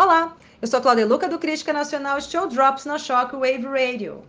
Olá, eu sou Cláudia Luca do Crítica Nacional, o Drops na Shockwave Radio.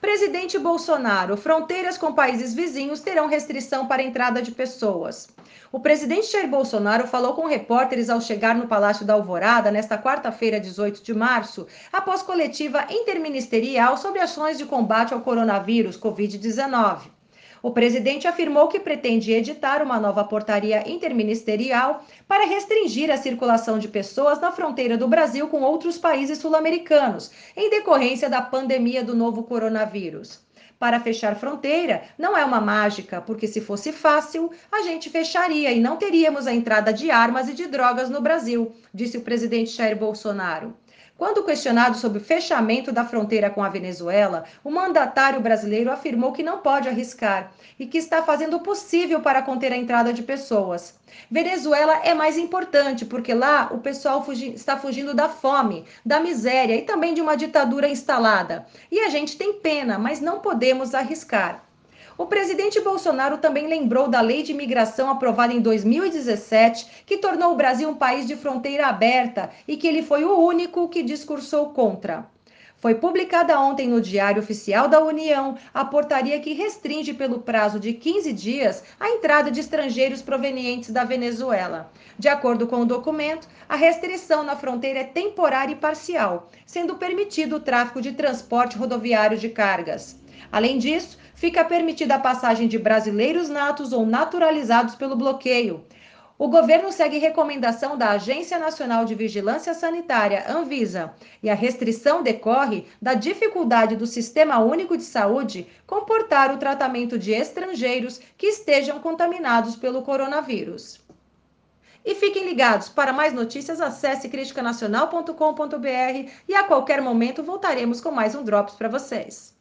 Presidente Bolsonaro, fronteiras com países vizinhos terão restrição para a entrada de pessoas. O presidente Jair Bolsonaro falou com repórteres ao chegar no Palácio da Alvorada nesta quarta-feira, 18 de março, após coletiva interministerial sobre ações de combate ao coronavírus Covid-19. O presidente afirmou que pretende editar uma nova portaria interministerial para restringir a circulação de pessoas na fronteira do Brasil com outros países sul-americanos, em decorrência da pandemia do novo coronavírus. Para fechar fronteira não é uma mágica, porque se fosse fácil, a gente fecharia e não teríamos a entrada de armas e de drogas no Brasil, disse o presidente Jair Bolsonaro. Quando questionado sobre o fechamento da fronteira com a Venezuela, o mandatário brasileiro afirmou que não pode arriscar e que está fazendo o possível para conter a entrada de pessoas. Venezuela é mais importante porque lá o pessoal fugi está fugindo da fome, da miséria e também de uma ditadura instalada. E a gente tem pena, mas não podemos arriscar. O presidente Bolsonaro também lembrou da lei de imigração aprovada em 2017, que tornou o Brasil um país de fronteira aberta e que ele foi o único que discursou contra. Foi publicada ontem no Diário Oficial da União a portaria que restringe pelo prazo de 15 dias a entrada de estrangeiros provenientes da Venezuela. De acordo com o documento, a restrição na fronteira é temporária e parcial, sendo permitido o tráfego de transporte rodoviário de cargas. Além disso, fica permitida a passagem de brasileiros natos ou naturalizados pelo bloqueio. O governo segue recomendação da Agência Nacional de Vigilância Sanitária, Anvisa, e a restrição decorre da dificuldade do Sistema Único de Saúde comportar o tratamento de estrangeiros que estejam contaminados pelo coronavírus. E fiquem ligados, para mais notícias acesse criticanacional.com.br e a qualquer momento voltaremos com mais um Drops para vocês.